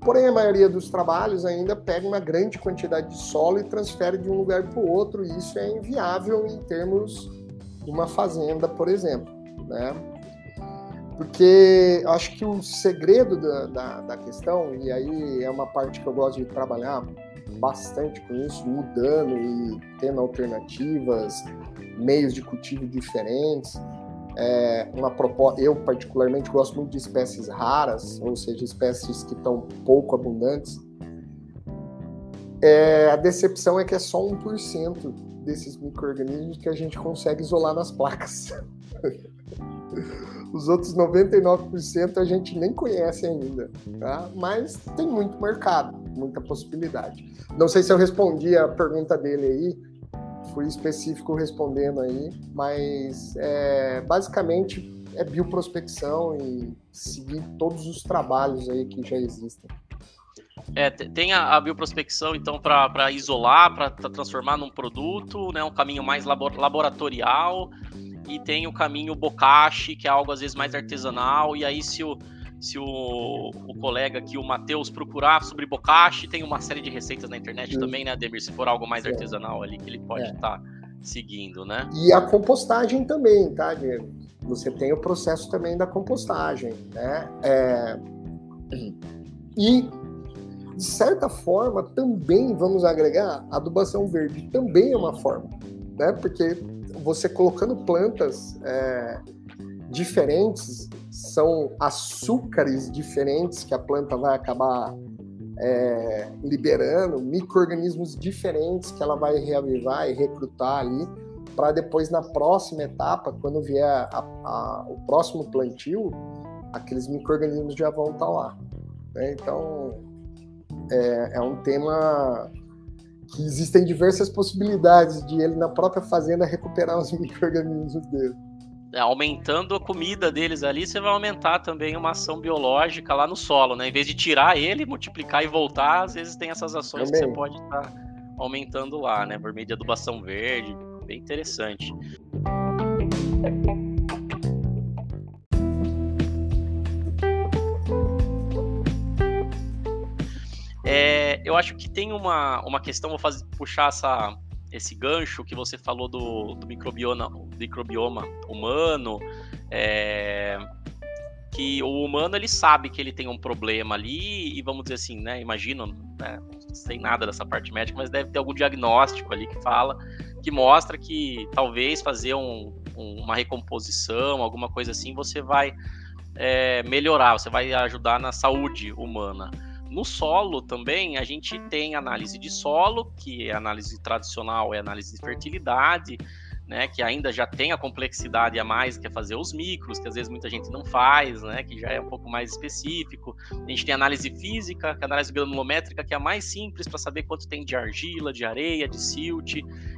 Porém, a maioria dos trabalhos ainda pega uma grande quantidade de solo e transfere de um lugar para o outro, e isso é inviável em termos de uma fazenda, por exemplo, né? Porque acho que o segredo da, da, da questão, e aí é uma parte que eu gosto de trabalhar bastante com isso, mudando e tendo alternativas, meios de cultivo diferentes. É uma proposta, eu particularmente gosto muito de espécies raras, ou seja, espécies que estão pouco abundantes. É, a decepção é que é só 1% desses micro-organismos que a gente consegue isolar nas placas. Os outros 99% a gente nem conhece ainda, tá? mas tem muito mercado, muita possibilidade. Não sei se eu respondi a pergunta dele aí, fui específico respondendo aí, mas é, basicamente é bioprospecção e seguir todos os trabalhos aí que já existem. É, tem a, a bioprospecção, então, para isolar, para transformar num produto, né, um caminho mais laboratorial, e tem o caminho bocashi, que é algo às vezes mais artesanal, e aí se o, se o, o colega aqui, o Matheus, procurar sobre bocashi, tem uma série de receitas na internet Sim. também, né, Demir? Se for algo mais é. artesanal ali, que ele pode estar é. tá seguindo, né? E a compostagem também, tá, Diego? Você tem o processo também da compostagem, né? É... E de certa forma, também vamos agregar adubação verde, também é uma forma, né? Porque você colocando plantas é, diferentes, são açúcares diferentes que a planta vai acabar é, liberando, micro-organismos diferentes que ela vai reavivar e recrutar ali, para depois, na próxima etapa, quando vier a, a, o próximo plantio, aqueles micro-organismos já vão estar tá lá. Né? Então, é, é um tema que existem diversas possibilidades de ele na própria fazenda recuperar os micro-organismos dele. Aumentando a comida deles ali, você vai aumentar também uma ação biológica lá no solo, né? Em vez de tirar ele, multiplicar e voltar, às vezes tem essas ações também. que você pode estar tá aumentando lá, né? Por meio de adubação verde, bem interessante. É, eu acho que tem uma, uma questão, vou fazer, puxar essa, esse gancho que você falou do, do microbioma, microbioma humano, é, que o humano ele sabe que ele tem um problema ali e vamos dizer assim, né? Imagino, né, não sei nada dessa parte médica, mas deve ter algum diagnóstico ali que fala, que mostra que talvez fazer um, um, uma recomposição, alguma coisa assim, você vai é, melhorar, você vai ajudar na saúde humana. No solo também a gente tem análise de solo, que é análise tradicional, é análise de fertilidade, né, que ainda já tem a complexidade a mais, que é fazer os micros, que às vezes muita gente não faz, né, que já é um pouco mais específico. A gente tem análise física, que é a análise granulométrica, que é a mais simples para saber quanto tem de argila, de areia, de silt,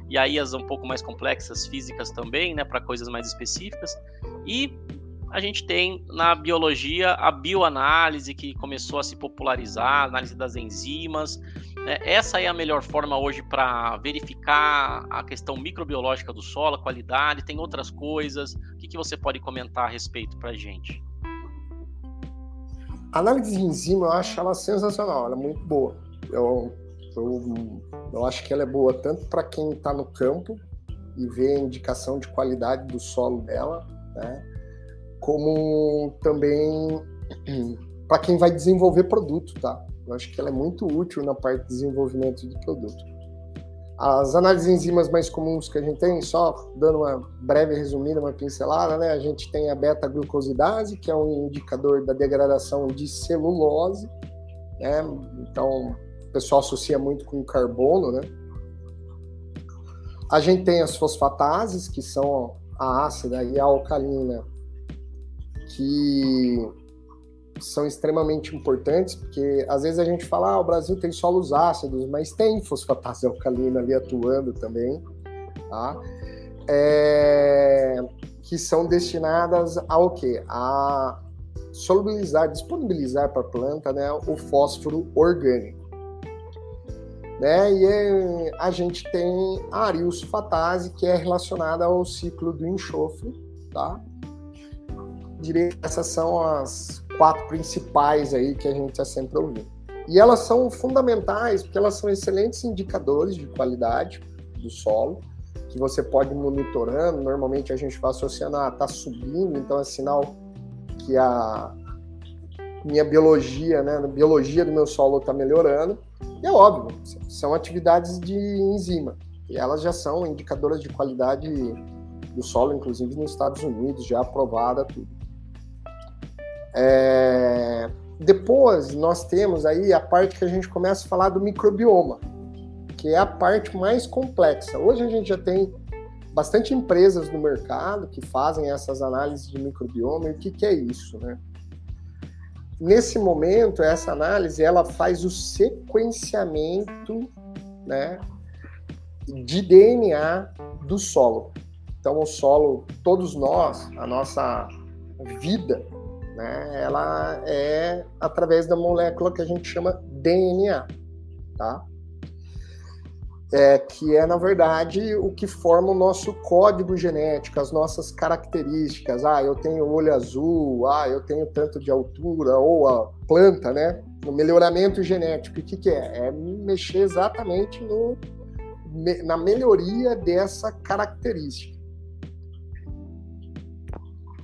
e aí as um pouco mais complexas físicas também, né, para coisas mais específicas. E a gente tem na biologia a bioanálise que começou a se popularizar, análise das enzimas. É, essa é a melhor forma hoje para verificar a questão microbiológica do solo, a qualidade, tem outras coisas. O que, que você pode comentar a respeito para a gente? A análise de enzima eu acho ela sensacional, ela é muito boa. Eu, eu, eu acho que ela é boa tanto para quem está no campo e vê a indicação de qualidade do solo dela, né? como também para quem vai desenvolver produto, tá? Eu acho que ela é muito útil na parte de desenvolvimento de produto. As análises de enzimas mais comuns que a gente tem, só dando uma breve resumida, uma pincelada, né? A gente tem a beta-glucosidase, que é um indicador da degradação de celulose, né? Então, o pessoal associa muito com carbono, né? A gente tem as fosfatases, que são a ácida e a alcalina, que são extremamente importantes, porque às vezes a gente fala, ah, o Brasil tem solos ácidos, mas tem fosfatase alcalina ali atuando também, tá? É, que são destinadas ao quê? A solubilizar, disponibilizar para a planta né, o fósforo orgânico. Né? E é, a gente tem a ariosfatase, que é relacionada ao ciclo do enxofre, tá? que essas são as quatro principais aí que a gente está sempre ouvindo. E elas são fundamentais porque elas são excelentes indicadores de qualidade do solo, que você pode ir monitorando. Normalmente a gente vai associando, ah, tá subindo, então é sinal que a minha biologia, né, a biologia do meu solo está melhorando. E é óbvio, são atividades de enzima, e elas já são indicadoras de qualidade do solo, inclusive nos Estados Unidos, já aprovada tudo. É... Depois nós temos aí a parte que a gente começa a falar do microbioma, que é a parte mais complexa. Hoje a gente já tem bastante empresas no mercado que fazem essas análises de microbioma. E o que, que é isso, né? Nesse momento, essa análise ela faz o sequenciamento, né, de DNA do solo. Então, o solo, todos nós, a nossa vida né? Ela é através da molécula que a gente chama DNA, tá? É, que é, na verdade, o que forma o nosso código genético, as nossas características. Ah, eu tenho olho azul, ah, eu tenho tanto de altura, ou a planta, né? No melhoramento genético. O que, que é? É mexer exatamente no, na melhoria dessa característica.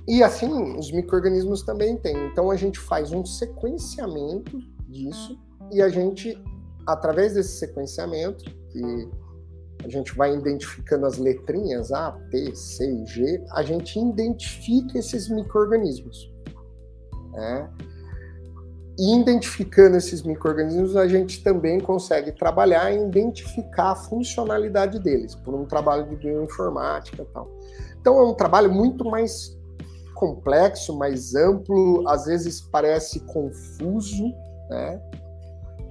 E assim, os micro-organismos também têm. Então a gente faz um sequenciamento disso, e a gente, através desse sequenciamento, que a gente vai identificando as letrinhas A, T, C e G, a gente identifica esses micro-organismos. Né? E identificando esses micro-organismos, a gente também consegue trabalhar e identificar a funcionalidade deles, por um trabalho de bioinformática e tal. Então é um trabalho muito mais complexo, mais amplo, às vezes parece confuso, né?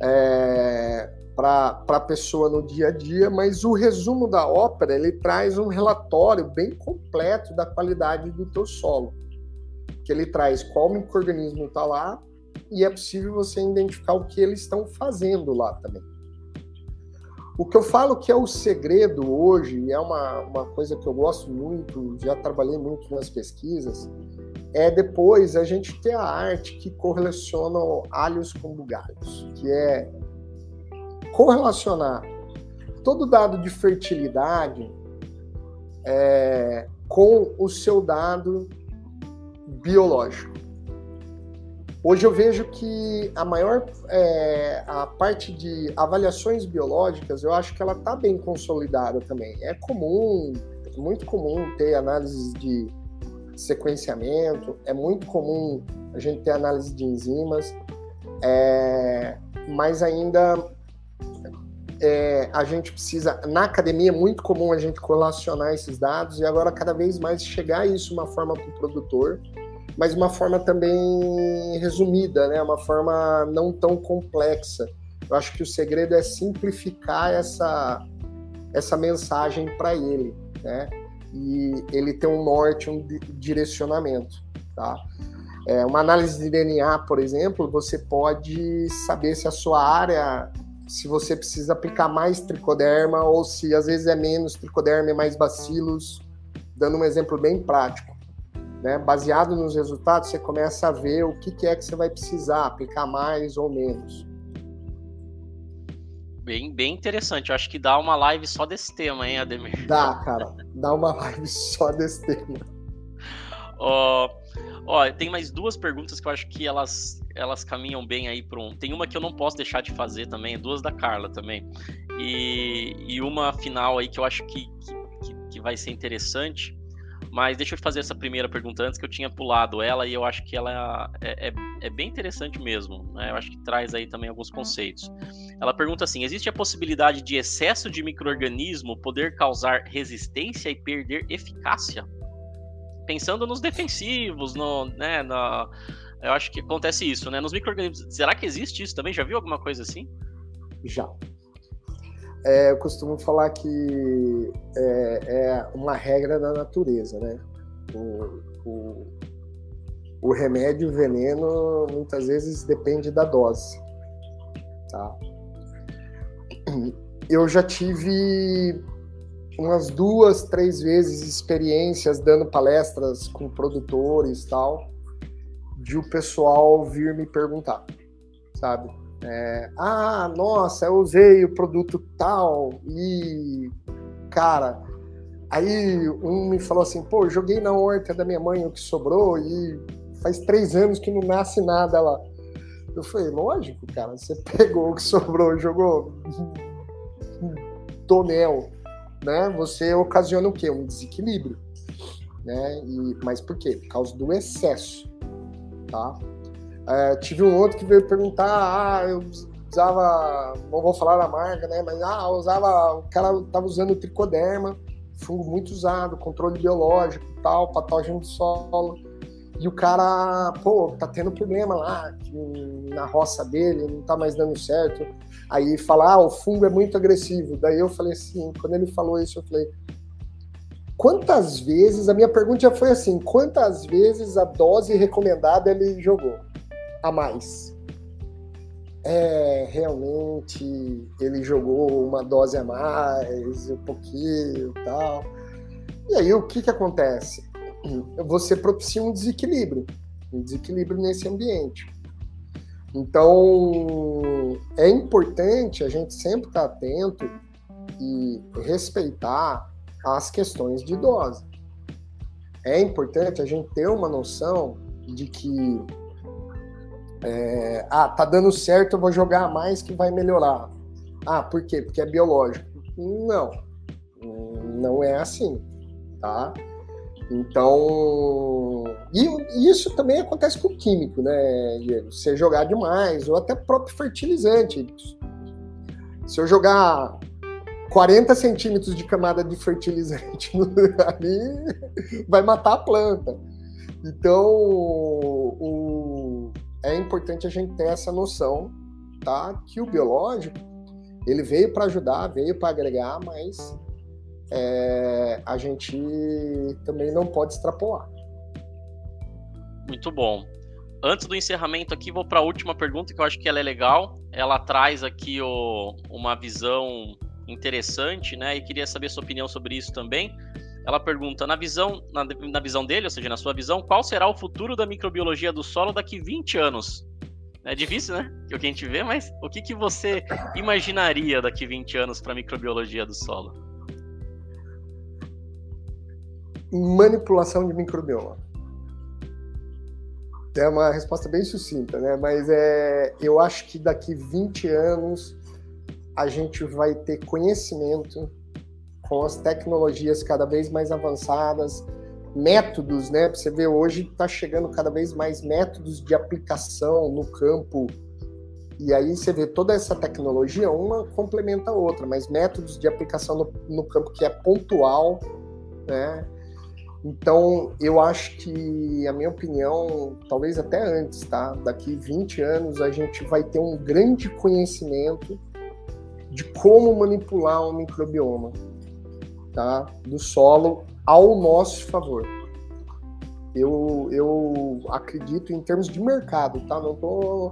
É, para a pessoa no dia a dia, mas o resumo da ópera ele traz um relatório bem completo da qualidade do teu solo, que ele traz qual microorganismo está lá e é possível você identificar o que eles estão fazendo lá também. O que eu falo que é o segredo hoje, e é uma, uma coisa que eu gosto muito, já trabalhei muito nas pesquisas, é depois a gente ter a arte que correlaciona alhos com bugalhos, que é correlacionar todo dado de fertilidade é, com o seu dado biológico. Hoje eu vejo que a maior é, a parte de avaliações biológicas, eu acho que ela está bem consolidada também. É comum, é muito comum ter análises de sequenciamento, é muito comum a gente ter análise de enzimas, é, mas ainda é, a gente precisa, na academia é muito comum a gente correlacionar esses dados e agora cada vez mais chegar isso de uma forma para o produtor mas uma forma também resumida, né? Uma forma não tão complexa. Eu acho que o segredo é simplificar essa essa mensagem para ele, né? E ele ter um norte, um direcionamento, tá? É, uma análise de DNA, por exemplo, você pode saber se a sua área, se você precisa aplicar mais tricoderma ou se às vezes é menos tricoderma e mais bacilos, dando um exemplo bem prático. Né? Baseado nos resultados, você começa a ver o que, que é que você vai precisar aplicar mais ou menos. Bem, bem interessante. Eu acho que dá uma live só desse tema, hein, Ademir? Dá, cara. Dá uma live só desse tema. Ó, ó, tem mais duas perguntas que eu acho que elas, elas caminham bem aí para um. Tem uma que eu não posso deixar de fazer também, duas da Carla também. E, e uma final aí que eu acho que, que, que vai ser interessante mas deixa eu fazer essa primeira pergunta antes, que eu tinha pulado ela e eu acho que ela é, é, é, bem interessante mesmo. Né? Eu acho que traz aí também alguns conceitos. Ela pergunta assim: existe a possibilidade de excesso de microorganismo poder causar resistência e perder eficácia? Pensando nos defensivos, no, né, na, eu acho que acontece isso, né? Nos microorganismos, será que existe isso também? Já viu alguma coisa assim? Já. É, eu costumo falar que é, é, uma regra da natureza, né? O, o, o remédio, o veneno, muitas vezes depende da dose, tá? Eu já tive umas duas, três vezes experiências dando palestras com produtores tal, de o pessoal vir me perguntar, sabe? É, ah, nossa, eu usei o produto tal e, cara, aí um me falou assim, pô, joguei na horta da minha mãe o que sobrou e faz três anos que não nasce nada lá. Eu falei, lógico, cara, você pegou o que sobrou, jogou tonel, né? Você ocasiona o quê? Um desequilíbrio, né? E, mas por quê? Por causa do excesso, tá? É, tive um outro que veio perguntar, ah, eu usava, não vou falar a marca, né, mas ah, usava, o cara tava usando tricoderma, fungo muito usado, controle biológico tal, patógeno do solo, e o cara, pô, tá tendo problema lá, na roça dele, não tá mais dando certo. Aí fala, ah, o fungo é muito agressivo. Daí eu falei assim, quando ele falou isso, eu falei, quantas vezes, a minha pergunta já foi assim, quantas vezes a dose recomendada ele jogou? A mais. É, realmente ele jogou uma dose a mais, um pouquinho e tal. E aí o que, que acontece? Você propicia um desequilíbrio, um desequilíbrio nesse ambiente. Então é importante a gente sempre estar atento e respeitar as questões de dose. É importante a gente ter uma noção de que É, ah, tá dando certo, eu vou jogar mais que vai melhorar. Ah, por quê? Porque é biológico. Não, não é assim, tá? Então, e isso também acontece com o químico, né, Diego? Você jogar demais, ou até próprio fertilizante. Se eu jogar 40 centímetros de camada de fertilizante ali, vai matar a planta. Então, o, é importante a gente ter essa noção, tá? Que o biológico, ele veio para ajudar, veio para agregar, mas é, a gente também não pode extrapolar. Muito bom. Antes do encerramento aqui, vou para a última pergunta, que eu acho que ela é legal. Ela traz aqui o, uma visão interessante, né? E queria saber sua opinião sobre isso também. Ela pergunta, na visão, na, na visão dele, ou seja, na sua visão, qual será o futuro da microbiologia do solo daqui 20 anos? É difícil, né? Que o que a gente vê, mas o que, que você imaginaria daqui 20 anos para microbiologia do solo? manipulação de microbioma? É uma resposta bem sucinta, né? Mas é, eu acho que daqui 20 anos a gente vai ter conhecimento com as tecnologias cada vez mais avançadas, métodos, né? Você vê hoje está chegando cada vez mais métodos de aplicação no campo. E aí você vê toda essa tecnologia, uma complementa a outra, mas métodos de aplicação no, no campo que é pontual, né? Então, eu acho que, a minha opinião, talvez até antes, tá? Daqui 20 anos a gente vai ter um grande conhecimento de como manipular um microbioma, tá? Do solo ao nosso favor. Eu, eu acredito em termos de mercado, tá? Não tô,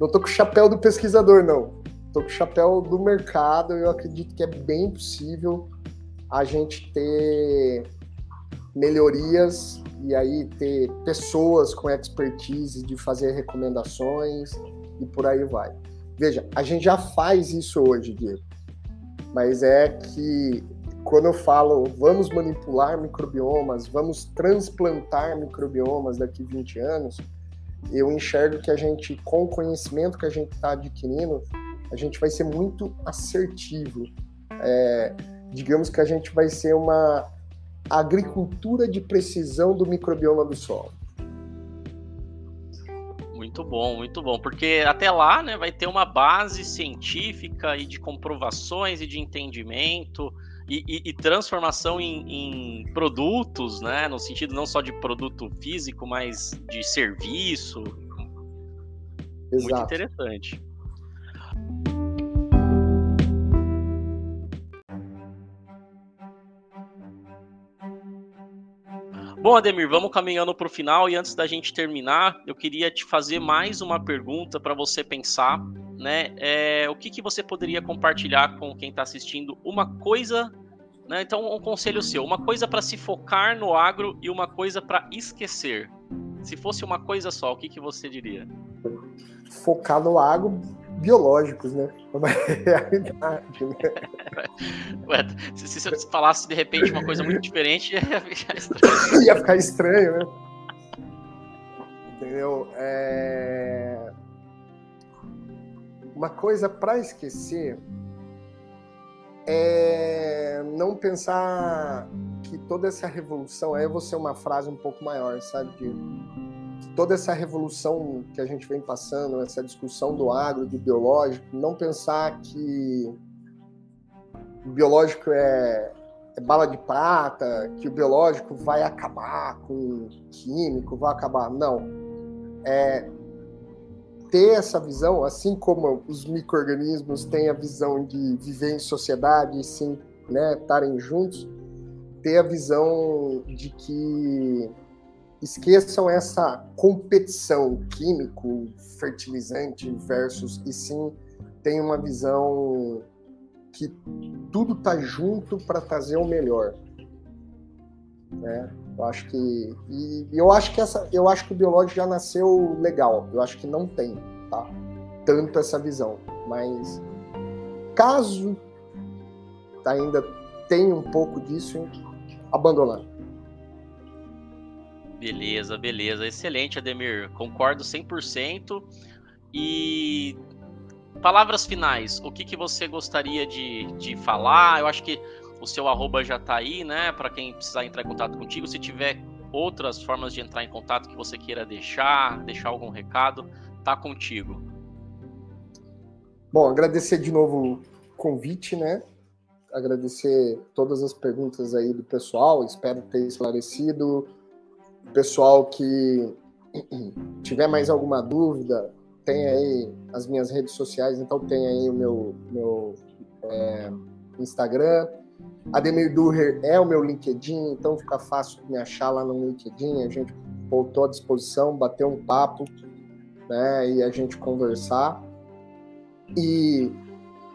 não tô com o chapéu do pesquisador, não. Tô com o chapéu do mercado. Eu acredito que é bem possível a gente ter melhorias e aí ter pessoas com expertise de fazer recomendações e por aí vai. Veja, a gente já faz isso hoje, Diego, mas é que quando eu falo vamos manipular microbiomas, vamos transplantar microbiomas daqui 20 anos, eu enxergo que a gente, com o conhecimento que a gente está adquirindo, a gente vai ser muito assertivo. É, digamos que a gente vai ser uma agricultura de precisão do microbioma do solo. Muito bom, muito bom, porque até lá, né, vai ter uma base científica e de comprovações e de entendimento e, e, e transformação em, em, produtos, né, no sentido não só de produto físico, mas de serviço. Exato. Muito interessante. Bom, Ademir, vamos caminhando para o final e antes da gente terminar, eu queria te fazer mais uma pergunta para você pensar, né? É, o que, que você poderia compartilhar com quem está assistindo? Uma coisa, né? Então, um conselho seu, uma coisa para se focar no agro e uma coisa para esquecer. Se fosse uma coisa só, o que, que você diria? Focar no agro biológicos, né? É uma realidade, né? Ué, se, se você falasse de repente uma coisa muito diferente, ia ficar estranho. ia ficar estranho, né? Entendeu? É... Uma coisa para esquecer é não pensar que toda essa revolução, aí eu vou ser uma frase um pouco maior, sabe? De toda essa revolução que a gente vem passando, essa discussão do agro, do biológico, não pensar que o biológico é, é, bala de prata, que o biológico vai acabar com o químico, vai acabar. Não. É ter essa visão, assim como os micro-organismos têm a visão de viver em sociedade e sim né, estarem juntos, ter a visão de que esqueçam essa competição químico, fertilizante versus e sim tem uma visão que tudo tá junto para trazer o melhor. Né? Eu acho que e eu acho que essa eu acho que o biológico já nasceu legal. Eu acho que não tem, tá? Tanto essa visão, mas caso ainda tenha um pouco disso, abandonar. Beleza, beleza. Excelente, Ademir. Concordo 100%. E palavras finais, o que, que você gostaria de, de falar? Eu acho que o seu arroba já está aí, né? Para quem precisar entrar em contato contigo. Se tiver outras formas de entrar em contato que você queira deixar, deixar algum recado, tá contigo. Bom, agradecer de novo o convite, né? Agradecer todas as perguntas aí do pessoal, espero ter esclarecido. Pessoal que tiver mais alguma dúvida, tem aí as minhas redes sociais, então tem aí o meu, meu é, Instagram. Ademir Durrer é o meu LinkedIn, então fica fácil me achar lá no LinkedIn. A gente voltou à disposição, bater um papo né, e a gente conversar. E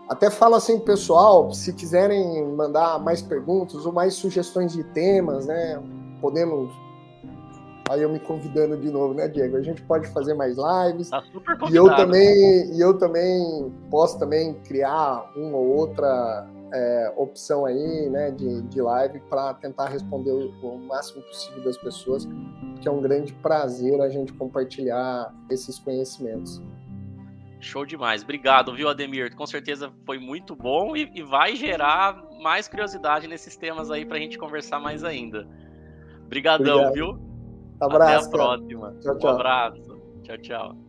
até falo assim, pessoal, se quiserem mandar mais perguntas ou mais sugestões de temas, né, podemos Aí eu me convidando de novo, né, Diego? A gente pode fazer mais lives. Tá super convidado. E eu também, e eu também posso também criar uma ou outra é, opção aí, né, de, de live para tentar responder o, o, máximo possível das pessoas, que é um grande prazer a gente compartilhar esses conhecimentos. Show demais. Obrigado, viu, Ademir? Com certeza foi muito bom e, e vai gerar mais curiosidade nesses temas aí para a gente conversar mais ainda. Obrigadão, Obrigado. viu? Abraço. Até a próxima. Tchau, tchau. Um abraço. Tchau, tchau.